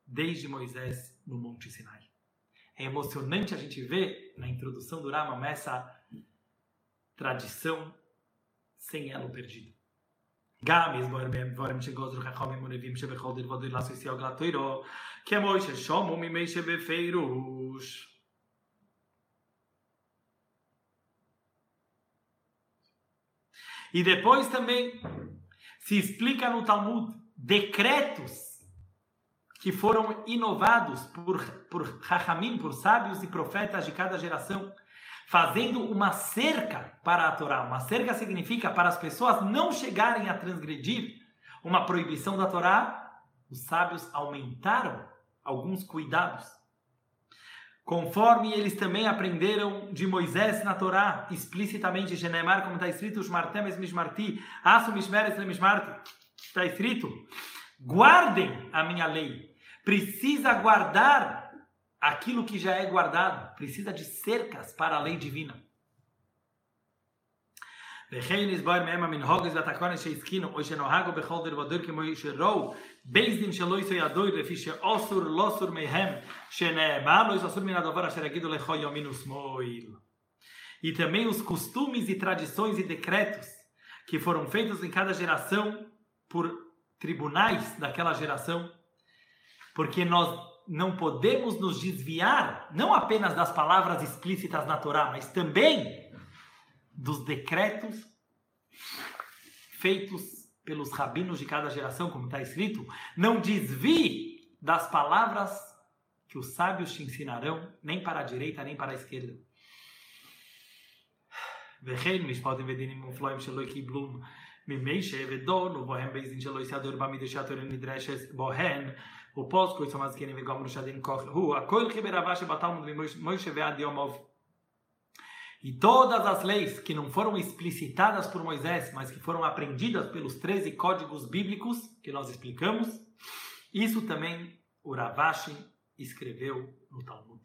desde Moisés no Monte Sinai. É emocionante a gente ver na introdução do Rama essa tradição sem elo perdido. גם יסבור בהם דברים שגוזרו חכמים ונביאים שבכל דיר ודיר לעשו יסיוג לתוירו, כמו ששומו ממי שבפירוש. E depois também se explica no Talmud decretos que foram inovados por, por Chachamim, por sábios e profetas de cada geração, fazendo uma cerca para a Torá. Uma cerca significa para as pessoas não chegarem a transgredir uma proibição da Torá, os sábios aumentaram alguns cuidados. Conforme eles também aprenderam de Moisés na Torá, explicitamente, Genemar, como está escrito, os martemes mishmarti, asu mishmeres mishmarti, está escrito, guardem a minha lei. Precisa guardar aquilo que já é guardado precisa de cercas para a lei divina. וכן נסבר מהם המנהוגס והתקונס שהסכינו, או שנוהגו בכל דיר ודיר כמו שראו, בייס דין שלא יסו ידוי, לפי שאוסור לא סור מהם, שנאמר לא יסור מן הדבר אשר יגידו לך יומין ושמאל. E também os costumes e tradições e decretos que foram feitos em cada geração por tribunais daquela geração, porque nós não podemos nos desviar não apenas das palavras explícitas na Torá, mas também dos decretos feitos pelos rabinos de cada geração, como está escrito. Não desvie das palavras que os sábios te ensinarão, nem para a direita, nem para a esquerda. וכן משפט ודינים מופלאים שלא קיבלו Mimeishe Vedonu, Bohem Beizin Sheloisia Dorbami Deshator Nidreshes Bohen, o Posko Isamazkin Vigom Rushadin Koch Hu, Akol Riberavashi Batalmud Moshe Veadiomov. E todas as leis que não foram explicitadas por Moisés, mas que foram aprendidas pelos 13 códigos bíblicos que nós explicamos, isso também o Ravashi escreveu no Talmud.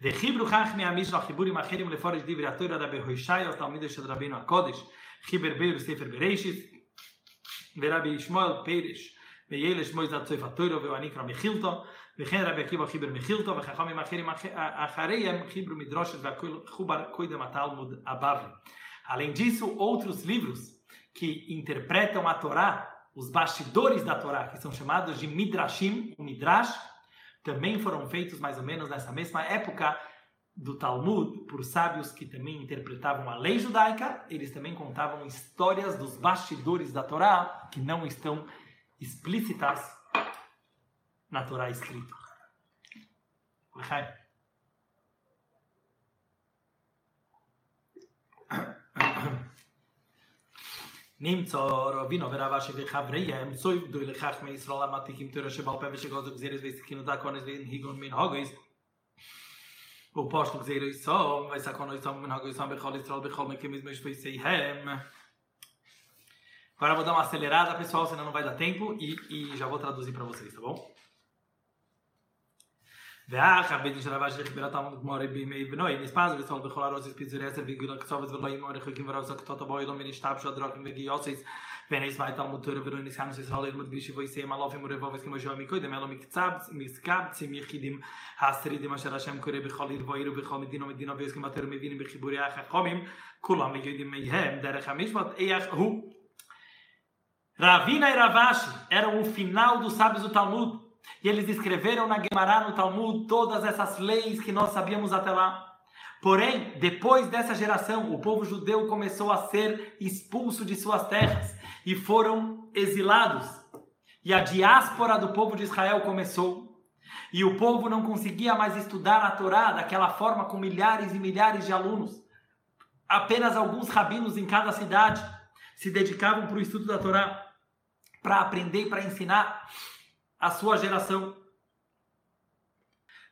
De Amish Lachiburim Acherim da Behoishai, o Talmud de Akodesh, ספר בראשית ורבי ישמעאל פרש וילה שמוי זת צויף התוירו ואניקרא מחילתו וכן רבי עקיבא חיבר מחילתו וחכמים אחרים אחריהם חיברו מדרושת והחובר קודם התלמוד הבבלי. Além disso, outros livros que interpretam a Torá, os bastidores da Torá, que são chamados de Midrashim, o Midrash, também foram feitos mais ou menos nessa mesma época do Talmud, por sábios que também interpretavam a lei judaica, eles também contavam histórias dos bastidores da Torá, que não estão explícitas na Torá escrita. נמצא רבינו ורבשי וחבריהם צויבדו לכך מישראל המתיקים תורה שבעל פה ושגוזו גזירס והסתכינו דקונס והנהיגון מן הוגויס o posto que zero só, vai sacar nós somos na goição bechol estrol bechol mequim mesmo estou sei hem. Agora vou dar uma acelerada, pessoal, senão não vai dar tempo e, e já vou traduzir para vocês, tá bom? ואח בית של רבא של בירת עמוד כמו רבי מי בנוי נספז וסול בכל הרוזית כזו עשר וגודל הקצובת ולא ימור רחוקים ורב זקתות הבוי לא מין השתב של דרוקים וגיוסיס ואין איזמה את תלמוד תורי ורוי ניסיינו שיש הולד מוד בישי בו יסיים על אופי מורבו וסכימו שאוה מיקוי דמלו מקצב מסקב צים יחידים הסריד אשר השם קורא בכל עיר ועיר ובכל מדינו מדינו ויוסקים יותר מבינים בחיבורי החכומים כולם יודעים מהם דרך המשפט, איך הוא רבינה רבאש, era o final do sábios do Talmud, E eles escreveram na Gemara, no Talmud, todas essas leis que nós sabíamos até lá. Porém, depois dessa geração, o povo judeu começou a ser expulso de suas terras e foram exilados. E a diáspora do povo de Israel começou. E o povo não conseguia mais estudar a Torá daquela forma com milhares e milhares de alunos. Apenas alguns rabinos em cada cidade se dedicavam para o estudo da Torá, para aprender e para ensinar a sua geração.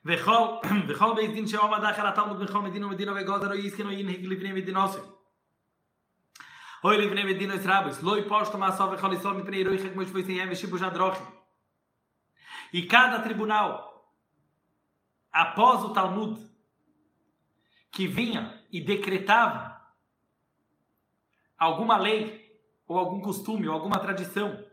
Vechol, vechol loi vechol. E cada tribunal, após o Talmud, que vinha e decretava alguma lei, ou algum costume, ou alguma tradição,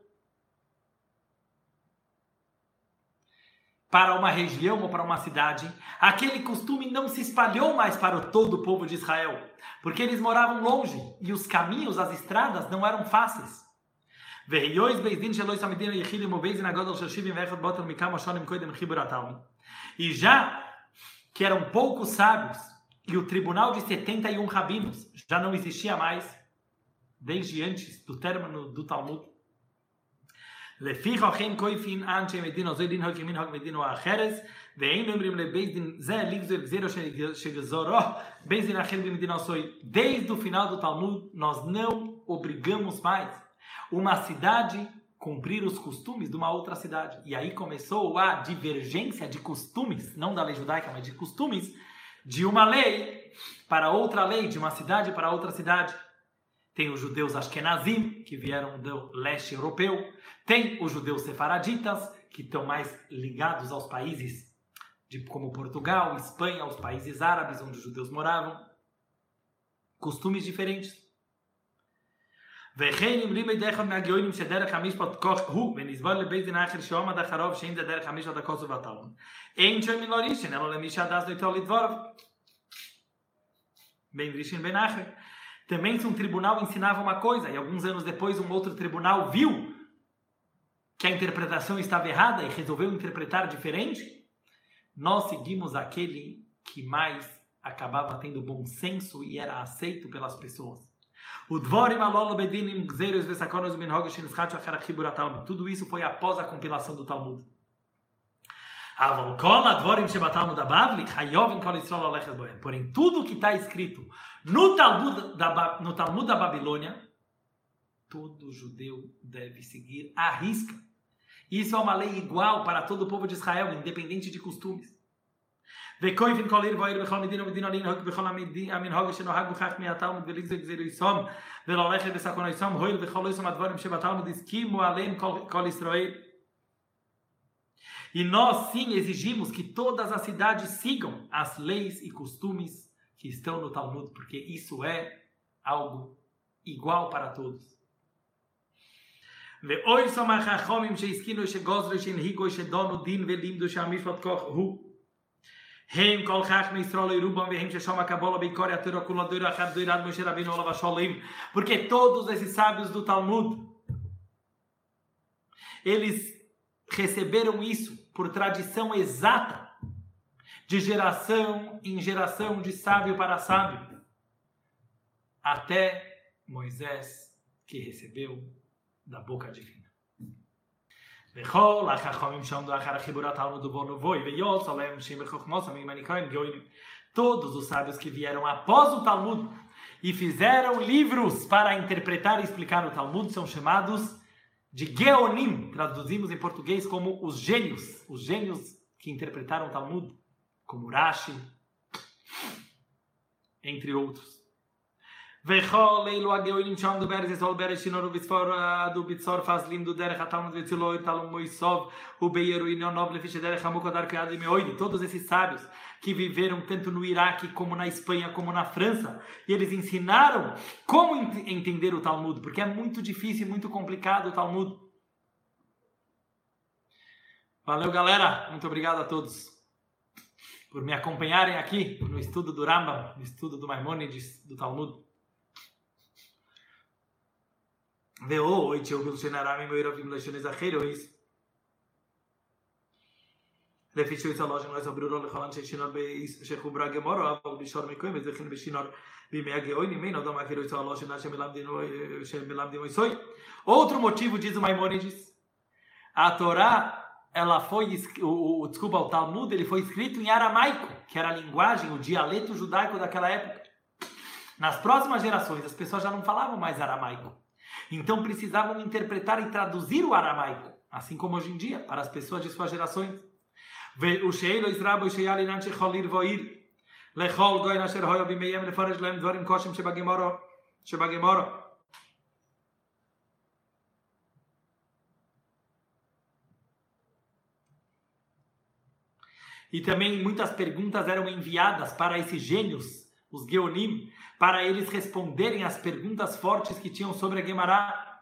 para uma região ou para uma cidade, aquele costume não se espalhou mais para todo o povo de Israel, porque eles moravam longe e os caminhos, as estradas não eram fáceis. E já que eram poucos sábios e o tribunal de 71 rabinos já não existia mais, desde antes do término do Talmud, לפיך אכן קויפין אנשי מדינו זוי דין הוקי מן הוק מדינו האחרס ואין אומרים לבית דין זה לגזור גזירו שגזורו בית דין אחר במדינו סוי desde o final do Talmud nós não obrigamos mais uma cidade cumprir os costumes de uma outra cidade e aí começou a divergência de costumes não da lei judaica mas de costumes de uma lei para outra lei de uma cidade para outra cidade tem os judeus Ashkenazim, que vieram do leste europeu. Tem os judeus sefaraditas, que estão mais ligados aos países de, como Portugal, Espanha, aos países árabes onde os judeus moravam. Costumes diferentes. וכן אם לימד אחד מהגאונים שדרך המשפט כוח הוא ונסבר לבית דין האחר שעומד אחריו שאין זה דרך המשפט הכוסו והתלמוד. אין שם מלא ראשון אלא למי שעדס לו איתו לדבריו. בין ראשון בין אחר. também se um tribunal ensinava uma coisa e alguns anos depois um outro tribunal viu que a interpretação estava errada e resolveu interpretar diferente, nós seguimos aquele que mais acabava tendo bom senso e era aceito pelas pessoas. Tudo isso foi após a compilação do Talmud. Porém, tudo que está escrito no Talmud da, no Talmud da Babilônia, todo judeu deve seguir a risca. Isso é uma lei igual para todo o povo de Israel, independente de costumes. E nós sim exigimos que todas as cidades sigam as leis e costumes que estão no Talmud, porque isso é algo igual para todos. ואוי סומך החומים שהסכינו שגוזרו שהנהיגו שדונו דין ולימדו שהמשפט כוח הוא הם כל חכמי ישראל רובם והם ששם הקבולה בעיקר התורה כולה דור אחת דור עד משה רבינו עליו השולים porque todos esses sábios do Talmud eles receberam isso por tradição exata, de geração em geração, de sábio para sábio, até Moisés, que recebeu da boca divina. Todos os sábios que vieram após o Talmud e fizeram livros para interpretar e explicar o Talmud são chamados de Geonim, traduzimos em português como os gênios, os gênios que interpretaram o Talmud, como Rashi, entre outros. וכל אלו הגאונים שעמדו בארץ ישראל בארץ שינו ובצפור ביצור פס לימדו דרך התלמוד וצילו תלמוד מויסוב וביירויניון נוב לפי שדרך עמוק הדר criado em Meoide. Todos esses sábios que viveram tanto no Iraque como na Espanha como na França e eles ensinaram como ent entender o Talmud, porque é muito difícil, muito complicado o Talmud. Valeu, galera. Muito obrigado a todos por me acompanharem aqui no estudo do Rambam, no estudo do Maimonides, do Talmud. ואוי תשאוגל שנערה ממוירבים לשוני זכירויס. לפי שהוא יצא לושן לא יסברו לכל אנשי שינור שחוברה גמורו, אבל בשור מקוים וזכין בשינור בימי הגאוינים, אין עוד המכירו יצא לושן שמלמדים איסוי. Outro motivo, diz o Maimonides, a Torá, ela foi o, o desculpa o Talmud ele foi escrito em aramaico que era a linguagem o dialeto judaico daquela época. Nas próximas gerações as pessoas já não falavam mais aramaico. Então precisavam interpretar e traduzir o aramaico assim como hoje em dia para as pessoas de suas gerações. O sheilo israbo cholir voir lechol goy nasher hoyo bimeyem lefaresh lem dvarim koshim shebagemoro shebagemoro E também muitas perguntas eram enviadas para esses gênios, os Geonim, para eles responderem as perguntas fortes que tinham sobre a Gemara.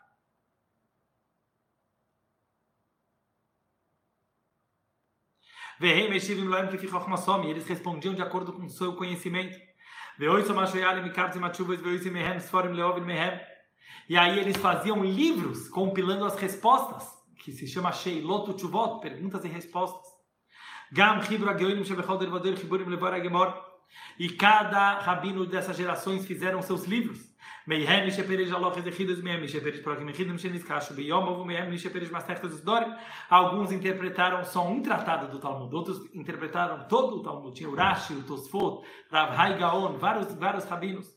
Eles respondiam de acordo com o seu conhecimento. E aí eles faziam livros compilando as respostas, que se chama Sheilot Tshuvot, perguntas e respostas. Gam Chibra Geonim Shebechol Dervader Chiburim Levar Agemor. E cada rabino dessas gerações fizeram seus livros. Alguns interpretaram só um tratado do Talmud, outros interpretaram todo o Talmud. Tinha o Rashi, o Tosfot, Rav Hai Gaon, vários, vários rabinos.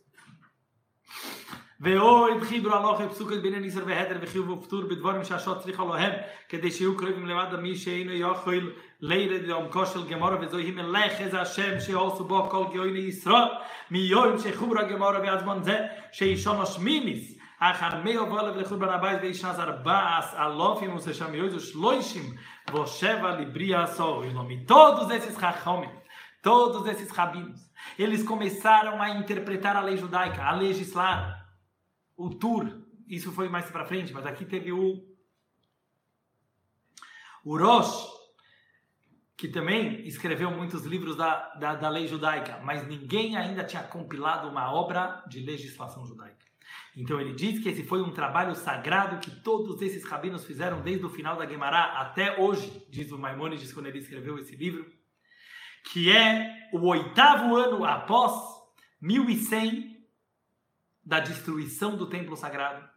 ואוי חיברו הלוך פסוקת בעניין איסר והדר וחיוב ופטור בדבורים שהשעות צריכה להם כדי שיהיו קרובים למטה מי שאינו יכול לירד לעומקו של גמורה וזוהי מלך איזה השם שעושו בו כל גאויני ישראל מיום שחוברה גמורה ועזמן זה שאישון השמימיס אחר מי ובולב לחורבן הבית וישנס ארבעס אלופים וששם יויזו שלוישים ושבע לבריאה סוילו מtodos esses rachomim todos esses rabinos eles começaram a interpretar a lei judaica a legislar o Tur, isso foi mais para frente, mas aqui teve o, o Rosh, que também escreveu muitos livros da, da, da lei judaica, mas ninguém ainda tinha compilado uma obra de legislação judaica. Então ele diz que esse foi um trabalho sagrado que todos esses rabinos fizeram desde o final da Gemara até hoje, diz o Maimonides quando ele escreveu esse livro, que é o oitavo ano após 1100 da destruição do templo sagrado,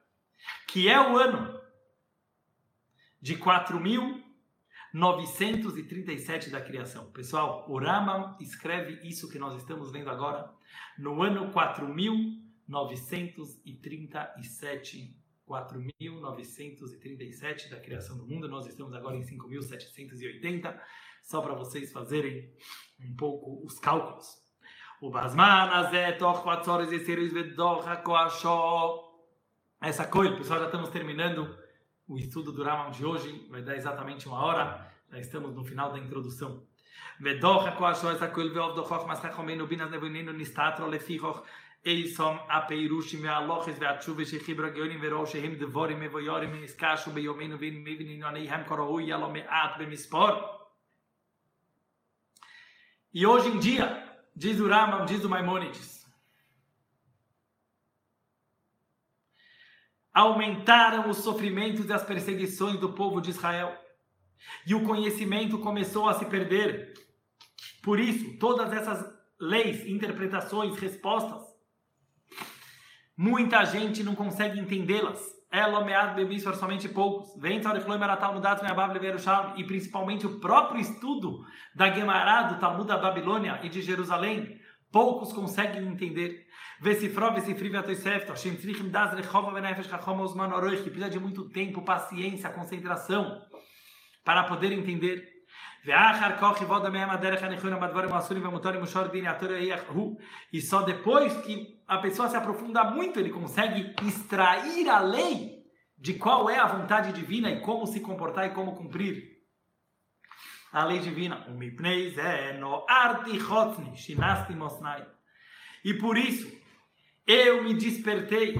que é o ano de 937 da criação. Pessoal, o Rama escreve isso que nós estamos vendo agora no ano 4937. 4937 da criação do mundo, nós estamos agora em 5780, só para vocês fazerem um pouco os cálculos. O Basman, Essa coisa, pessoal, já estamos terminando o estudo do Rambam de hoje vai dar exatamente uma hora. Já estamos no final da introdução. Eisom ve'atshuve shehem be'yomenu be'mispor. E hoje em dia, diz o Rambam, diz o Maimonides, Aumentaram os sofrimentos e as perseguições do povo de Israel. E o conhecimento começou a se perder. Por isso, todas essas leis, interpretações, respostas, muita gente não consegue entendê-las. Elomeado bebis para somente poucos. Vem e principalmente o próprio estudo da Gemara, do Talmud da Babilônia e de Jerusalém, poucos conseguem entender. Vesifrov, Vesifriv, Atoisefto, Hashem Tzrichim, Das, Rechova, Benefesh, Chachom, Osman, Oroich, que precisa de muito tempo, paciência, concentração para poder entender. E só depois que a pessoa se aprofunda muito, ele consegue extrair a lei de qual é a vontade divina e como se comportar e como cumprir a lei divina. E por isso, eu me despertei,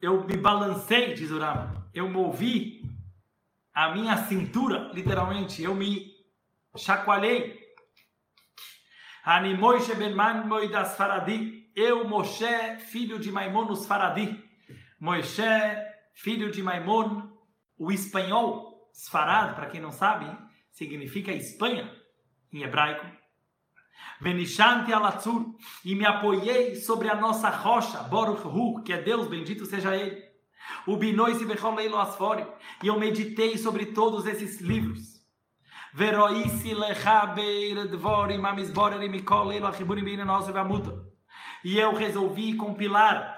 eu me balancei, diz o Rama, eu movi a minha cintura, literalmente, eu me chacoalhei. Animoishe ben das Faradi, eu, Moshe, filho de Maimon, os Faradi. Moshe, filho de Maimon, o espanhol, Sfarad, para quem não sabe, significa Espanha em hebraico. Benishanti alatzur, e me apoiei sobre a nossa rocha, Boruch Hu, que é Deus, bendito seja Ele. O Binois e Becholeilo Asfori, e eu meditei sobre todos esses livros. Veroisi lechabeir dvorim amizborer mikol elo achiburim beinanos veamuta. E eu resolvi compilar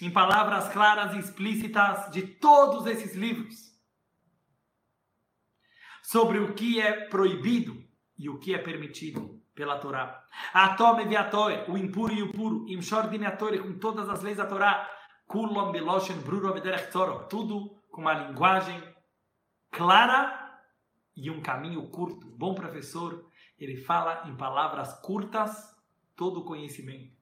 em palavras claras e explícitas de todos esses livros sobre o que é proibido e o que é permitido pela Torá. Atome viatoe, o impuro e o puro, imshor dineatore, com todas as leis da Torá, kulam beloshen bruro tudo com uma linguagem clara e um caminho curto. Bom professor, ele fala em palavras curtas todo o conhecimento.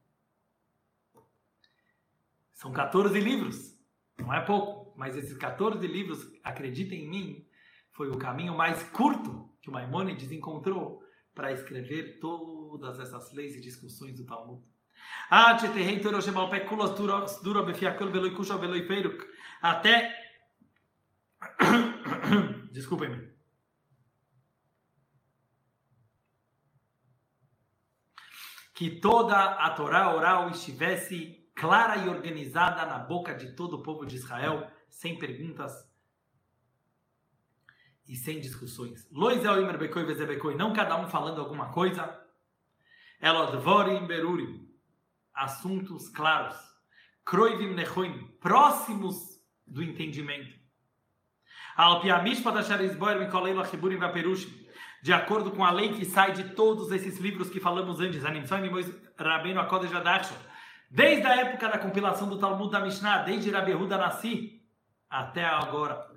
São 14 livros, não é pouco, mas esses 14 livros, acreditem em mim, foi o caminho mais curto que o Maimônides encontrou para escrever todas essas leis e discussões do Talmud. Até. Desculpem-me. Que toda a Torá oral estivesse clara e organizada na boca de todo o povo de Israel, sem perguntas e sem discussões. Lois el imer bekoi não cada um falando alguma coisa. Elodvorim berurim, assuntos claros. Kroivim nechoim, próximos do entendimento. De acordo com a lei que sai de todos esses livros que falamos antes, desde a época da compilação do Talmud da Mishnah, desde Rabi Huda Nassi até agora.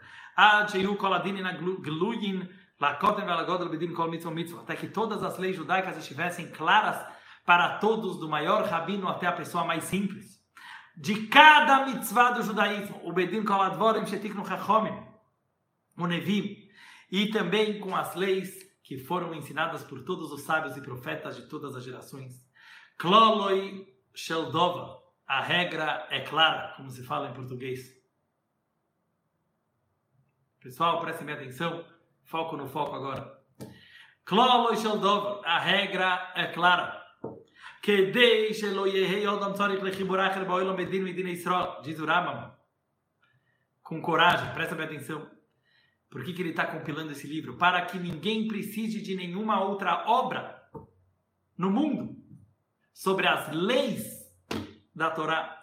Até que todas as leis judaicas estivessem claras para todos, do maior rabino até a pessoa mais simples. De cada mitzvah do judaísmo, o Bedin Koladvorim Shetik no Chachomim, o Nevim, e também com as leis que foram ensinadas por todos os sábios e profetas de todas as gerações. Kloloi Sheldova, a regra é clara, como se fala em português. Pessoal, prestem atenção. Foco no foco agora. A regra é clara. Diz o. Com coragem, presta bem atenção. Por que, que ele está compilando esse livro? Para que ninguém precise de nenhuma outra obra no mundo sobre as leis da Torá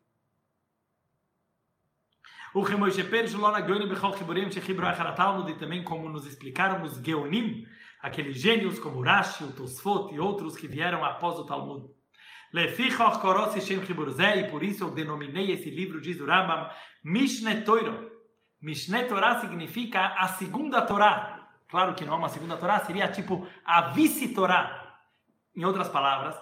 o Remoshe Peres, Lona Geonim, Bechol Chiburim, Shechibro Acharatalmud, e também como nos explicaram os Geonim, aqueles gênios como Rashi, o Tosfot e outros que vieram após o Talmud. Lefichoch Korossi Shem Chiburzé, e por isso eu denominei esse livro, diz o Rambam, Mishne Toiro. Mishne Torah significa a segunda Torá. Claro que não é uma segunda Torá, seria tipo a vice-Torá. Em outras palavras,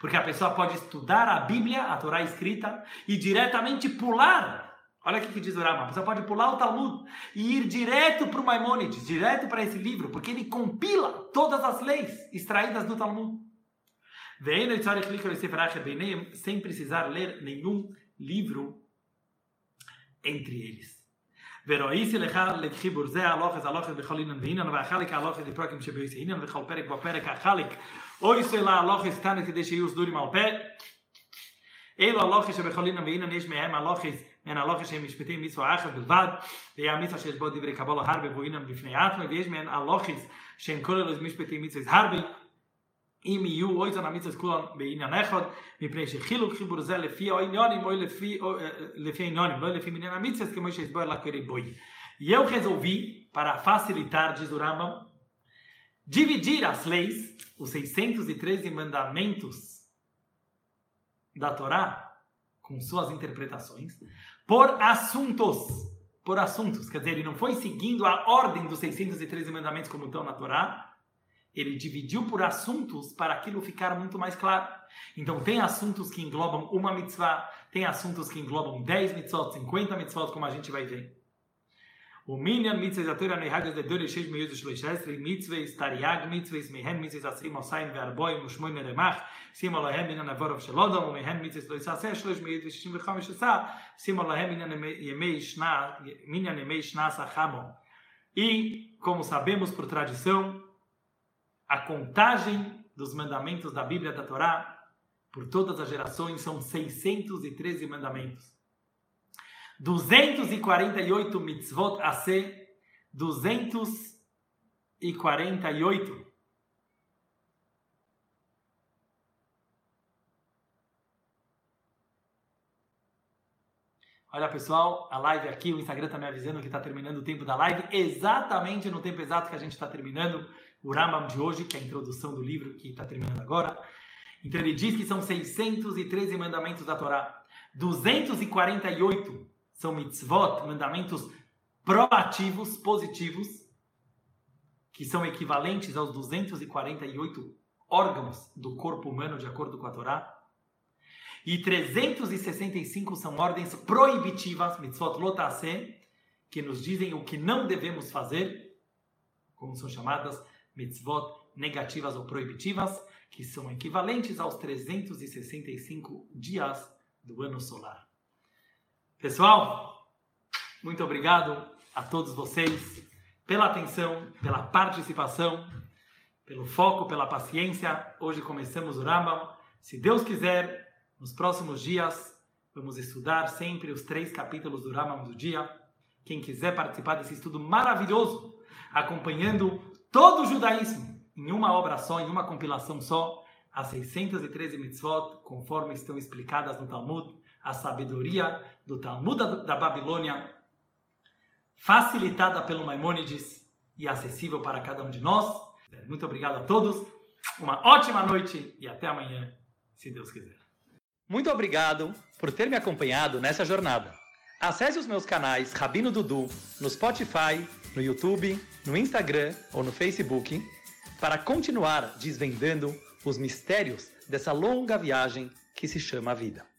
porque a pessoa pode estudar a Bíblia, a Torá escrita, e diretamente pular. Olha o que diz o Rama. A pessoa pode pular o Talmud e ir direto para o Maimônides, direto para esse livro, porque ele compila todas as leis extraídas do Talmud. Sem precisar ler nenhum livro entre eles. וראיסי לך לחיבור זה הלוכס הלוכס בכל עניין ועניין והחלק הלוכס לפרקים שביוסי עניין וכל פרק בפרק החלק אוי סוילה הלוכס תנא כדי שיהיו סדורים על פה אלו הלוכס שבכל עניין ועניין יש מהם הלוכס מן הלוכס שהם משפטים מצווה אחת בלבד ויהיה המצווה שיש בו דברי קבלה הרבה ועניין בפני עצמו ויש מהם הלוכס שהם כוללו משפטים מצווה הרבה אם יהיו אוי זן המצווה כולן בעניין אחד, מפני שחילוק חיבור זה לפי העניונים, או לפי, לפי העניונים, לא לפי מניין המצווה, כמו שהסבר לקריא בוי. E eu resolvi, para facilitar, diz o Rambam, dividir as leis, os 613 mandamentos da Torá, com suas interpretações, por assuntos. Por assuntos. Quer dizer, ele não foi seguindo a ordem dos 613 mandamentos como estão na Torá, ele dividiu por assuntos para aquilo ficar muito mais claro. Então, tem assuntos que englobam uma mitzvah, tem assuntos que englobam 10 mitzvot, 50 mitzvot, como a gente vai ver. O minyan mitzvah zatura neihagas de dore shesh meyuz shloishesri mitzvah tariag mitzvah mehen mitzvah asrim osayim ve'arboim ushmoin remach sim olahem minyan avorov shelodom umehen mitzvah shloisase shloish meyuz v'shishim v'chamish asa sim shna minyan yemei shna sachamo e como sabemos por tradição a contagem dos mandamentos da Bíblia da Torá por todas as gerações são 613 mandamentos. 248 mitzvot a ser 248 Olha pessoal, a live aqui, o Instagram está me avisando que está terminando o tempo da live, exatamente no tempo exato que a gente está terminando o Rambam de hoje, que é a introdução do livro que está terminando agora. Então ele diz que são 613 mandamentos da Torá. 248 são mitzvot, mandamentos proativos, positivos, que são equivalentes aos 248 órgãos do corpo humano, de acordo com a Torá. E 365 são ordens proibitivas, mitzvot lotase, que nos dizem o que não devemos fazer, como são chamadas mitzvot negativas ou proibitivas, que são equivalentes aos 365 dias do ano solar. Pessoal, muito obrigado a todos vocês pela atenção, pela participação, pelo foco, pela paciência. Hoje começamos o Rambam. Se Deus quiser, nos próximos dias vamos estudar sempre os três capítulos do Rambam do dia. Quem quiser participar desse estudo maravilhoso, acompanhando todo o judaísmo em uma obra só, em uma compilação só, as 613 mitzvot, conforme estão explicadas no Talmud, a sabedoria do Talmud da Babilônia, facilitada pelo Maimônides e acessível para cada um de nós. Muito obrigado a todos, uma ótima noite e até amanhã, se Deus quiser. Muito obrigado por ter me acompanhado nessa jornada. Acesse os meus canais Rabino Dudu no Spotify, no YouTube, no Instagram ou no Facebook para continuar desvendando os mistérios dessa longa viagem que se chama vida.